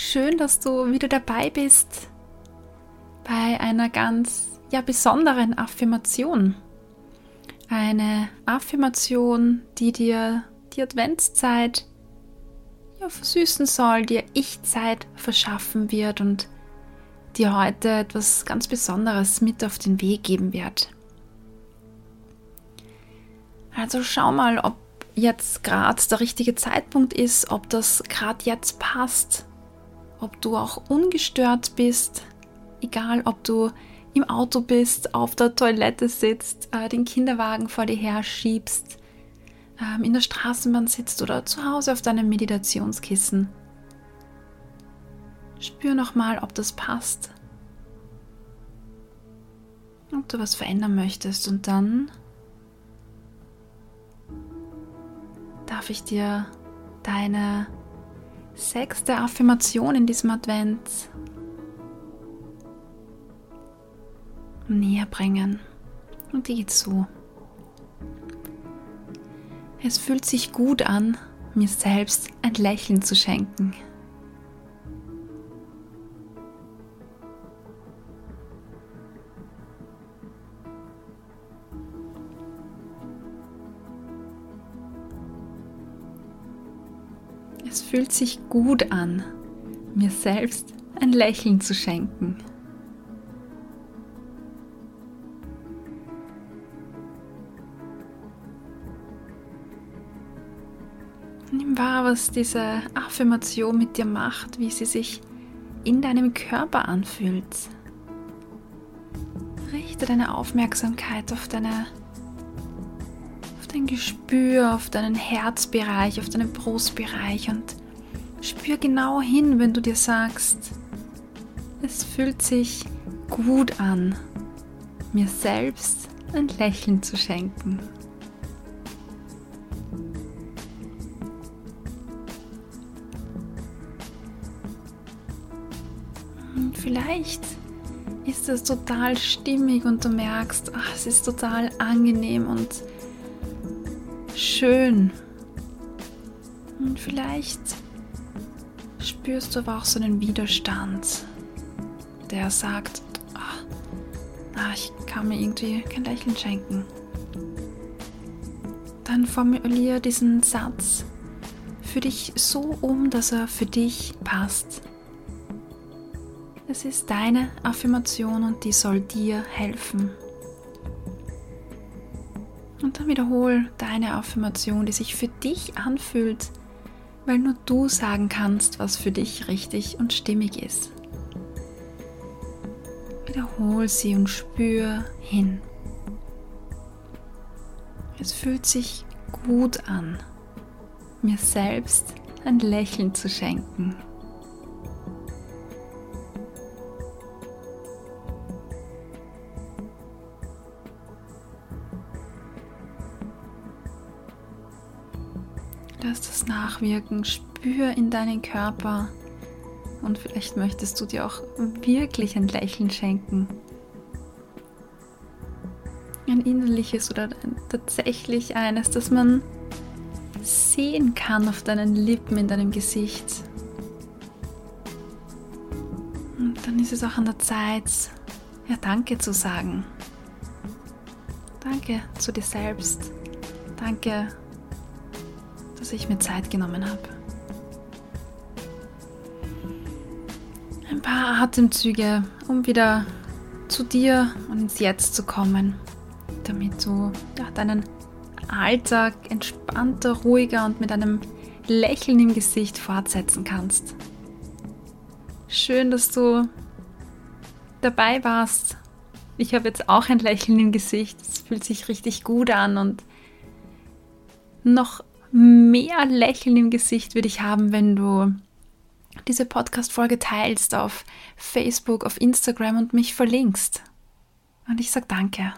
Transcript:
Schön, dass du wieder dabei bist bei einer ganz ja, besonderen Affirmation. Eine Affirmation, die dir die Adventszeit ja, versüßen soll, dir Ich-Zeit verschaffen wird und dir heute etwas ganz Besonderes mit auf den Weg geben wird. Also schau mal, ob jetzt gerade der richtige Zeitpunkt ist, ob das gerade jetzt passt, ob du auch ungestört bist, egal ob du im Auto bist, auf der Toilette sitzt, äh, den Kinderwagen vor dir her schiebst, ähm, in der Straßenbahn sitzt oder zu Hause auf deinem Meditationskissen. Spür nochmal, ob das passt. Ob du was verändern möchtest und dann darf ich dir deine sechste Affirmation in diesem Advent näher bringen. Und die geht so. Es fühlt sich gut an, mir selbst ein Lächeln zu schenken. Es fühlt sich gut an, mir selbst ein Lächeln zu schenken. Nimm wahr, was diese Affirmation mit dir macht, wie sie sich in deinem Körper anfühlt. Richte deine Aufmerksamkeit auf deine dein Gespür, auf deinen Herzbereich, auf deinen Brustbereich und spür genau hin, wenn du dir sagst, es fühlt sich gut an, mir selbst ein Lächeln zu schenken. Vielleicht ist es total stimmig und du merkst, ach, es ist total angenehm und schön. Und vielleicht spürst du aber auch so einen Widerstand, der sagt, ach, ich kann mir irgendwie kein Lächeln schenken. Dann formuliere diesen Satz für dich so um, dass er für dich passt. Es ist deine Affirmation und die soll dir helfen. Und dann wiederhol deine Affirmation, die sich für dich anfühlt, weil nur du sagen kannst, was für dich richtig und stimmig ist. Wiederhol sie und spür hin. Es fühlt sich gut an, mir selbst ein Lächeln zu schenken. Lass das nachwirken, spür in deinen Körper und vielleicht möchtest du dir auch wirklich ein Lächeln schenken. Ein innerliches oder tatsächlich eines, das man sehen kann auf deinen Lippen, in deinem Gesicht. Und dann ist es auch an der Zeit, ja, Danke zu sagen. Danke zu dir selbst. Danke dass ich mir Zeit genommen habe. Ein paar Atemzüge, um wieder zu dir und ins Jetzt zu kommen, damit du ja, deinen Alltag entspannter, ruhiger und mit einem Lächeln im Gesicht fortsetzen kannst. Schön, dass du dabei warst. Ich habe jetzt auch ein Lächeln im Gesicht. Es fühlt sich richtig gut an und noch mehr Lächeln im Gesicht würde ich haben, wenn du diese Podcast-Folge teilst auf Facebook, auf Instagram und mich verlinkst. Und ich sage danke.